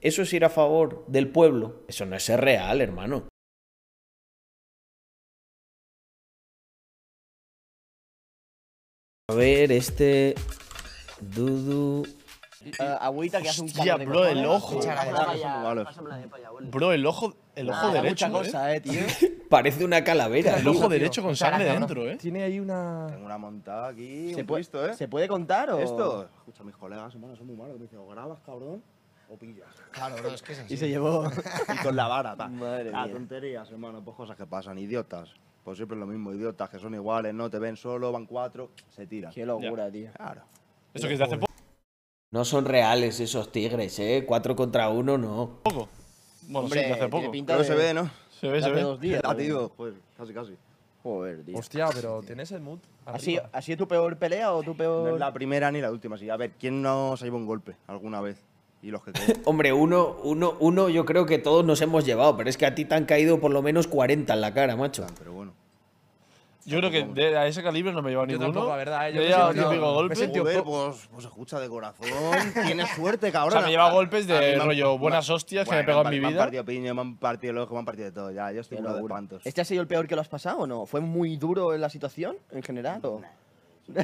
¿Eso es ir a favor del pueblo? Eso no es ser real, hermano. A ver, este... Dudu... Eh, agüita que hace un Hostia, bro, el ojo. Bro, el ojo, el ojo derecho, mucha ¿eh? cosa, eh, tío. Parece una calavera. El tío. ojo derecho con sangre dentro, ¿eh? Tiene ahí una. Tengo una montada aquí, ¿Se un puede, Cristo, ¿eh? ¿Se puede contar o...? Esto, escucha, mis colegas, hermano, son muy malos. Me dicen, o grabas, cabrón, o pillas. Claro, bro, es que es así. Y se llevó... y con la vara, ta. Madre Ah, mía. tonterías, hermano, pues cosas que pasan. Idiotas. Pues siempre es lo mismo, idiotas que son iguales, no te ven solo, van cuatro, se tiran. Qué locura, tío. Claro. Eso que es de hace No son reales esos tigres, ¿eh? Cuatro contra uno, no. poco. Bueno, Hombre, sí, de hace poco. Pero de- se ve, ¿no? Se ve, se hace ve. dos días. Ah, tío, joder, casi, casi. Joder, tío. Hostia, pero ¿tienes el mood? ¿Así, arriba? ¿Así es tu peor pelea o tu No peor...? es la primera ni la última, sí. A ver, ¿quién no se lleva un golpe alguna vez? Y los que. Hombre, uno, uno, uno yo creo que todos nos hemos llevado, pero es que a ti te han caído por lo menos 40 en la cara, macho. pero bueno. Yo creo que de, a ese calibre no me lleva Yo ninguno. tampoco, la verdad, eh, yo Yo he me llevado típico me golpe. Joder, pues, pues escucha de corazón. Tienes suerte, O cabrón. sea, me lleva golpes de me rollo me- buenas hostias que me he Bueno, pegado en mi par- Me han vida. partido piña, me han partido el ojo, me han partido de todo. Ya, yo estoy uno de espantos. ¿Este ha sido el peor que lo has pasado o no? ¿Fue muy duro en la situación en general o...?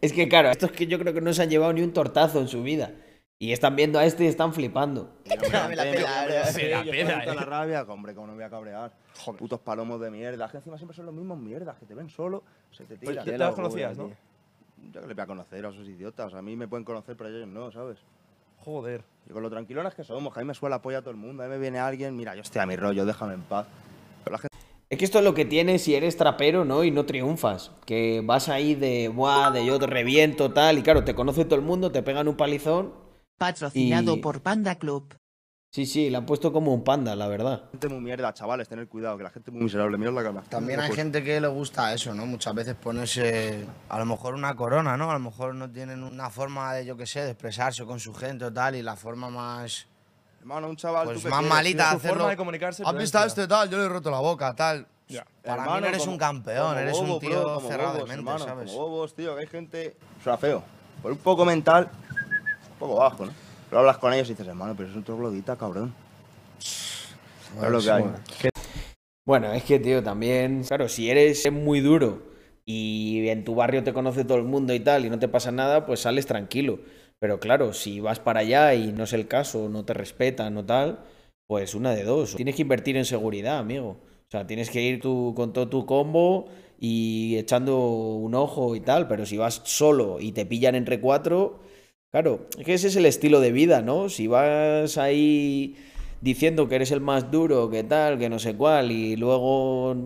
Es que claro, estos que yo creo que no se han llevado ni un tortazo en su vida. Y están viendo a este y están flipando. Me la pela, Se la Yo pela, siento eh. la rabia, hombre, cómo no me voy a cabrear. Joder. Putos palomos de mierda. Que encima siempre son los mismos mierdas, que te ven solo, se te Pues tiran. Qué te las conocías, ¿no? Yo que le voy a conocer a esos idiotas. A mí me pueden conocer, pero ellos no, ¿sabes? Joder. Y con lo tranquilonas que somos, que a mí me suele apoyar todo el mundo. A mí me viene alguien, mira, yo estoy a mi rollo, déjame en paz. Pero la gente Es que esto es lo que tienes si eres trapero, ¿no? Y no triunfas. Que vas ahí de, buah, de yo te reviento, tal. Y claro, te conoce todo el mundo, te pegan un palizón. Patrocinado Y- por Panda Club. Sí, sí, le han puesto como un panda, la verdad. es muy mierda, chavales, tener cuidado, que la gente es muy miserable. Mira la cara. También hay gente que le gusta eso, ¿no? Muchas veces ponerse a lo mejor una corona, ¿no? A lo mejor no tienen una forma de, yo qué sé, de expresarse con su gente o tal, y la forma más, Hermano, un chaval. pues ¿tú más quieres, malita de hacerlo. forma de comunicarse ¿Has visto a este tal? Yo le he roto la boca, tal. Ya. Para mí Hermano, no eres como- un campeón, eres un bobo, tío bro, cerrado bobos, de mente, hermano, ¿sabes? Como bobos, tío, que hay gente. Suena feo. Por un poco mental, un poco bajo, ¿no? Pero hablas con ellos y dices, hermano, pero es un troglodita, cabrón. Es lo que hay. Bueno, es que, tío, también. Claro, si eres muy duro y en tu barrio te conoce todo el mundo y tal y no te pasa nada, pues sales tranquilo. Pero claro, si vas para allá y no es el caso, no te respetan o tal, pues una de dos. Tienes que invertir en seguridad, amigo. O sea, tienes que ir tú con todo tu combo y echando un ojo y tal. Pero si vas solo y te pillan entre cuatro, claro, es que ese es el estilo de vida, ¿no? Si vas ahí diciendo que eres el más duro, que tal, que no sé cuál, y luego...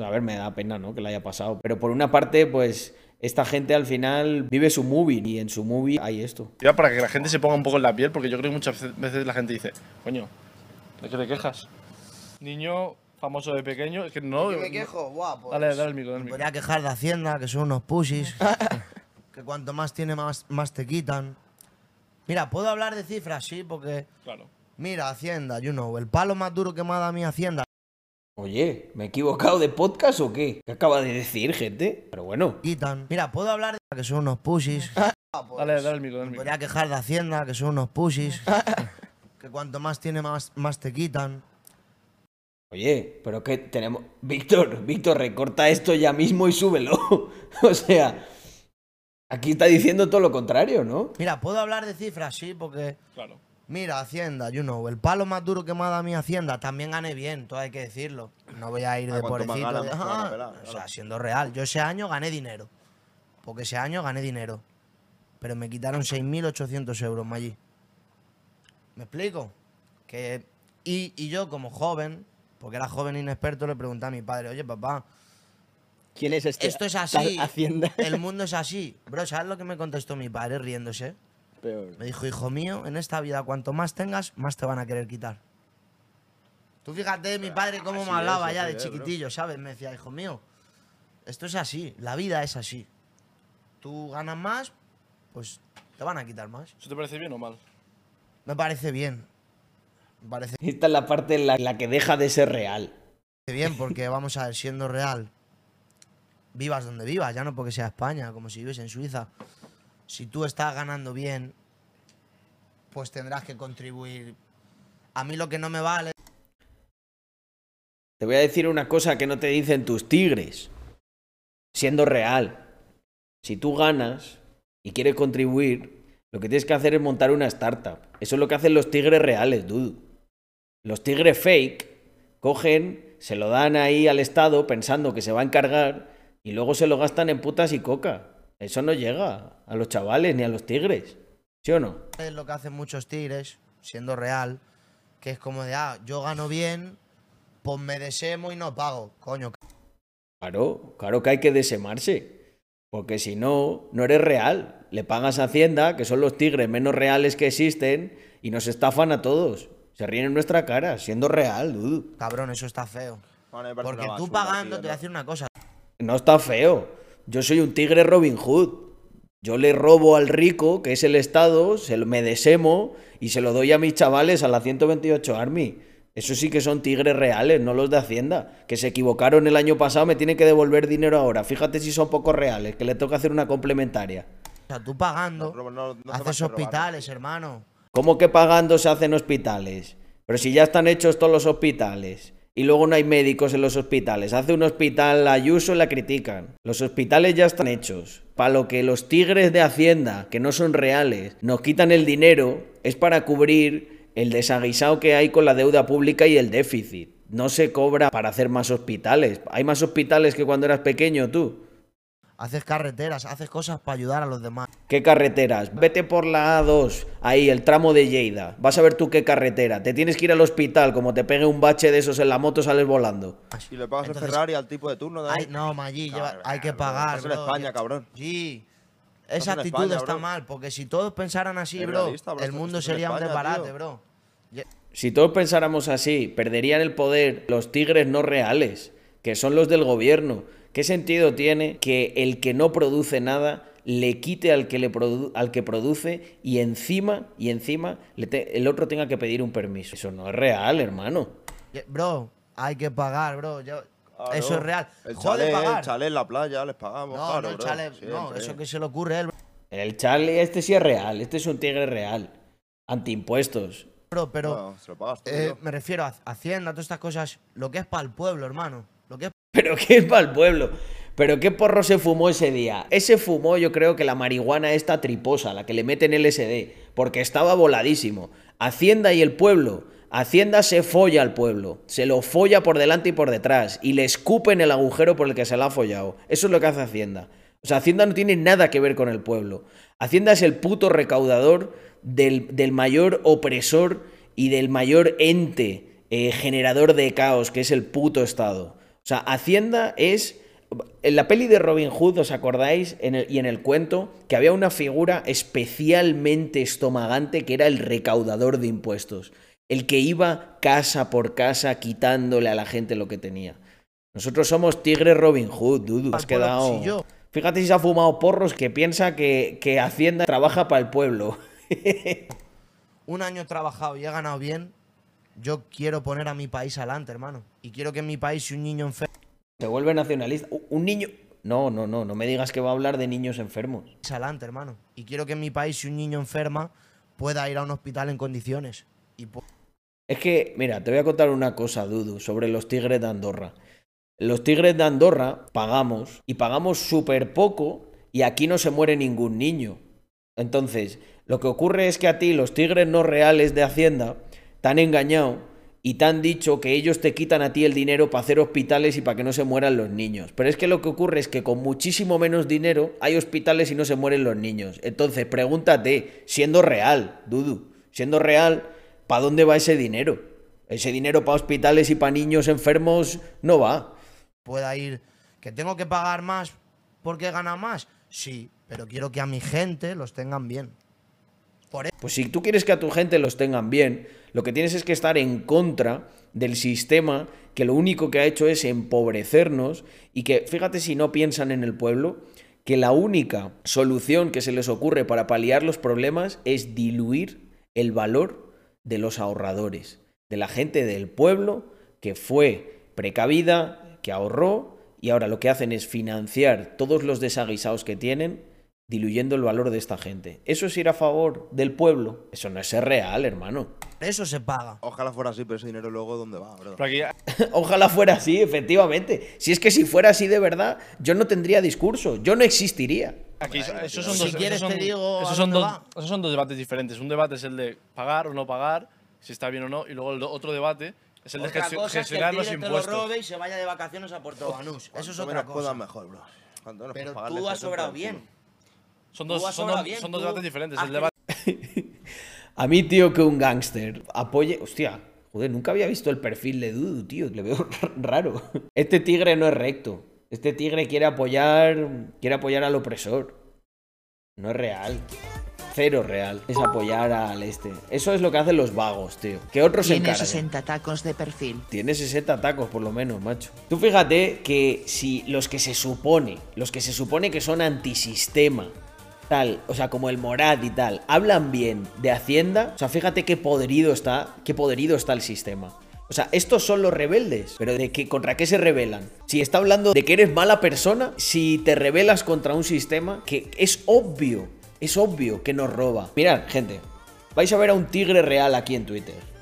A ver, me da pena, ¿no? Que le haya pasado. Pero por una parte, pues esta gente al final vive su movie y en su movie hay esto. Ya para que la gente se ponga un poco en la piel, porque yo creo que muchas veces la gente dice, coño, ¿de qué te quejas? Niño famoso de pequeño, es que no. ¿Qué me quejo? Buah, pues, Dale, dale el micro, dale el me micro. podría quejar de Hacienda, que son unos pusis. que cuanto más tiene, más, más te quitan. Mira, ¿puedo hablar de cifras? Sí, porque... Claro. Mira, Hacienda, you know, el palo más duro que me ha dado a mí Hacienda. Oye, ¿me he equivocado de podcast o qué? ¿Qué acaba de decir, gente? Pero bueno, quitan. Mira, ¿puedo hablar de que son unos pusis? Dale, dale el micro, dale el micro. podría quejar de Hacienda, que son unos pusis. que cuanto más tiene, más, más te quitan. oye, pero que tenemos... Víctor, Víctor, recorta esto ya mismo y súbelo. o sea, aquí está diciendo todo lo contrario, ¿no? Mira, ¿puedo hablar de cifras? Sí, porque... Claro. Mira, Hacienda, you know, el palo más duro que me ha dado mí Hacienda, también gané bien, todo hay que decirlo. No voy a ir Ah, de más pobrecito. gana, de, "Ah", pelar, o claro. sea, siendo real. Yo ese año gané dinero. Porque ese año gané dinero. Pero me quitaron 6.800 euros allí. ¿Me explico? Que, y, y yo como joven, porque era joven inexperto, le pregunté a mi padre, oye papá, ¿Quién es este? esto es así, Hacienda. el mundo es así. Bro, ¿sabes lo que me contestó mi padre riéndose? Peor. Me dijo, hijo mío, en esta vida cuanto más tengas, más te van a querer quitar. Tú fíjate, mi padre, cómo Así me hablaba es, ya de es, bro. chiquitillo, ¿sabes? Me decía, hijo mío, esto es así, la vida es así. Tú ganas más, pues te van a quitar más. ¿Eso te parece bien o mal? Me parece bien. Me parece Esta es la parte en la, en la que deja de ser real. bien porque, vamos a ver, siendo real, vivas donde vivas, ya no porque sea España, como si vives en Suiza. Si tú estás ganando bien, pues tendrás que contribuir. A mí lo que no me vale Te voy a decir una cosa que no te dicen tus tigres. Siendo real. Si tú ganas y quieres contribuir, lo que tienes que hacer es montar una startup. Eso es lo que hacen los tigres reales, dude. Los tigres fake cogen, se lo dan ahí al Estado pensando que se va a encargar y luego se lo gastan en putas y coca. Eso no llega a los chavales ni a los tigres. ¿Sí o no? es lo que hacen muchos tigres, siendo real, que es como de, ah, yo gano bien, pues me desemo y no pago. Coño, Claro, claro que hay que desemarse. Porque si no, no eres real. Le pagas a Hacienda, que son los tigres menos reales que existen, y nos estafan a todos. Se ríen en nuestra cara, siendo real, dude. cabrón, eso está feo. Bueno, Porque tú basura, pagando, tío, te voy a decir una cosa. No está feo. Yo soy un tigre Robin Hood. Yo le robo al rico, que es el Estado, se lo, me desemo y se lo doy a mis chavales a la 128 Army. Eso sí que son tigres reales, no los de Hacienda. Que se equivocaron el año pasado, me tienen que devolver dinero ahora. Fíjate si son poco reales, que le toca hacer una complementaria. O sea, tú pagando, No, no, no hace más haces hospitales, hermano. ¿Cómo que pagando se hacen hospitales? Pero si ya están hechos todos los hospitales. Y luego no hay médicos en los hospitales. Hace un hospital Ayuso y la critican. Los hospitales ya están hechos. Para lo que los tigres de Hacienda, que no son reales, nos quitan el dinero, es para cubrir el desaguisado que hay con la deuda pública y el déficit. No se cobra para hacer más hospitales. Hay más hospitales que cuando eras pequeño tú. Haces carreteras, haces cosas para ayudar a los demás. ¿Qué carreteras? Vete por la A2, ahí, el tramo de Lleida. Vas a ver tú qué carretera. Te tienes que ir al hospital, como te pegue un bache de esos en la moto, sales volando. Y le pagas Entonces- el Ferrari al tipo de turno de ahí. Ay, no, Maggi, lleva- hay que bro, pagar, estás en bro. España, cabrón. Sí. Esa en actitud España, está bro. mal, porque si todos pensaran así, bro, realista, bro, el mundo sería un España, desbarate, tío. bro. Si todos pensáramos así, perderían el poder los tigres no reales, que son los del gobierno. ¿Qué sentido tiene que el que no produce nada le quite al que, le produ- al que produce y encima, y encima le el otro tenga que pedir un permiso? Eso no es real, hermano. Bro, hay que pagar, bro. yo- Claro. Eso es real. El Jode chalet, pagar. el chalet en la playa, les pagamos. no, claro, no, el bro, no, eso que se le ocurre a él, El Charlie este sí es real, este es un tigre real. Antiimpuestos. bro, pero No, se lo pagas tú, eh, me refiero a Hacienda, todas estas cosas, lo que es para el pueblo, hermano. ¿Pero qué es para el pueblo? ¿Pero qué porro se fumó ese día? Ese fumó yo creo que la marihuana esta triposa, la que le meten LSD, porque estaba voladísimo. Hacienda y el pueblo. Hacienda se folla al pueblo, se lo folla por delante y por detrás, y le escupen el agujero por el que se lo ha follado. Eso es lo que hace Hacienda. O sea, Hacienda no tiene nada que ver con el pueblo. Hacienda es el puto recaudador del, del mayor opresor y del mayor ente eh, generador de caos, que es el puto Estado. O sea, Hacienda es... En la peli de Robin Hood, ¿os acordáis? En el- y en el cuento, que había una figura especialmente estomagante que era el recaudador de impuestos. El que iba casa por casa quitándole a la gente lo que tenía. Nosotros somos tigre Robin Hood, Dudu. Has quedado... yo- Fíjate si se ha fumado porros que piensa que, que Hacienda trabaja para el pueblo. un año trabajado y he ganado bien, yo quiero poner a mi país adelante, hermano. Y quiero que en mi país, si un niño enfermo vuelve nacionalista. Un niño... No, no, no, no me digas que va a hablar de niños enfermos. adelante, hermano. Y quiero que en mi país, si un niño enferma, pueda ir a un hospital en condiciones. Y Es que, mira, te voy a contar una cosa, Dudu, sobre los tigres de Andorra. Los tigres de Andorra pagamos y pagamos súper poco y aquí no se muere ningún niño. Entonces, lo que ocurre es que a ti los tigres no reales de Hacienda te han engañado y te han dicho que ellos te quitan a ti el dinero para hacer hospitales y para que no se mueran los niños. Pero es que lo que ocurre es que con muchísimo menos dinero hay hospitales y no se mueren los niños. Entonces, pregúntate, siendo real, Dudu, siendo real, ¿para dónde va ese dinero? Ese dinero para hospitales y para niños enfermos no va. pueda ir. ¿Que tengo que pagar más porque gana más? Sí, pero quiero que a mi gente los tengan bien. Pues si tú quieres que a tu gente los tengan bien, lo que tienes es que estar en contra del sistema que lo único que ha hecho es empobrecernos y que, fíjate si no piensan en el pueblo, que la única solución que se les ocurre para paliar los problemas es diluir el valor de los ahorradores, de la gente del pueblo que fue precavida, que ahorró y ahora lo que hacen es financiar todos los desaguisados que tienen diluyendo el valor de esta gente. ¿Eso es ir a favor del pueblo? Eso no es ser real, hermano. Eso se paga. Ojalá fuera así, pero ese dinero luego, ¿dónde va, bro? Ojalá fuera así, efectivamente. Si es que si fuera así de verdad, yo no tendría discurso, yo no existiría. aquí esos son si dos, esos quieres son- te digo esos son dos, esos son dos debates diferentes. Un debate es el de pagar o no pagar, si está bien o no, y luego el otro debate es el de Otra gestio- cosa es que el gestionar los tigre te lo impuestos. robe y se vaya de vacaciones a Puerto Banús. Eso es otra cosa. mejor, bro. Pero tú has sobrado bien. Son dos, son dos, bien, son dos tú debates diferentes. El haces- debate A mí, tío, que un gángster apoye. Hostia, joder, nunca había visto el perfil de Dudu, tío. Le veo raro. Este tigre no es recto. Este tigre quiere apoyar. Quiere apoyar al opresor. No es real. Cero real. Es apoyar al este. Eso es lo que hacen los vagos, tío. Que otros se Tiene encarguen. 60 tacos de perfil. Tiene 60 tacos por lo menos, macho. Tú fíjate que si los que se supone, los que se supone que son antisistema, tal, o sea, como el Morad y tal, hablan bien de Hacienda, o sea, fíjate qué podrido está, qué podrido está el sistema. O sea, estos son los rebeldes, pero ¿de qué, contra qué se rebelan? Si está hablando de que eres mala persona, si te rebelas contra un sistema que es obvio, es obvio que nos roba. Mirad, gente, vais a ver a un tigre real aquí en Twitter.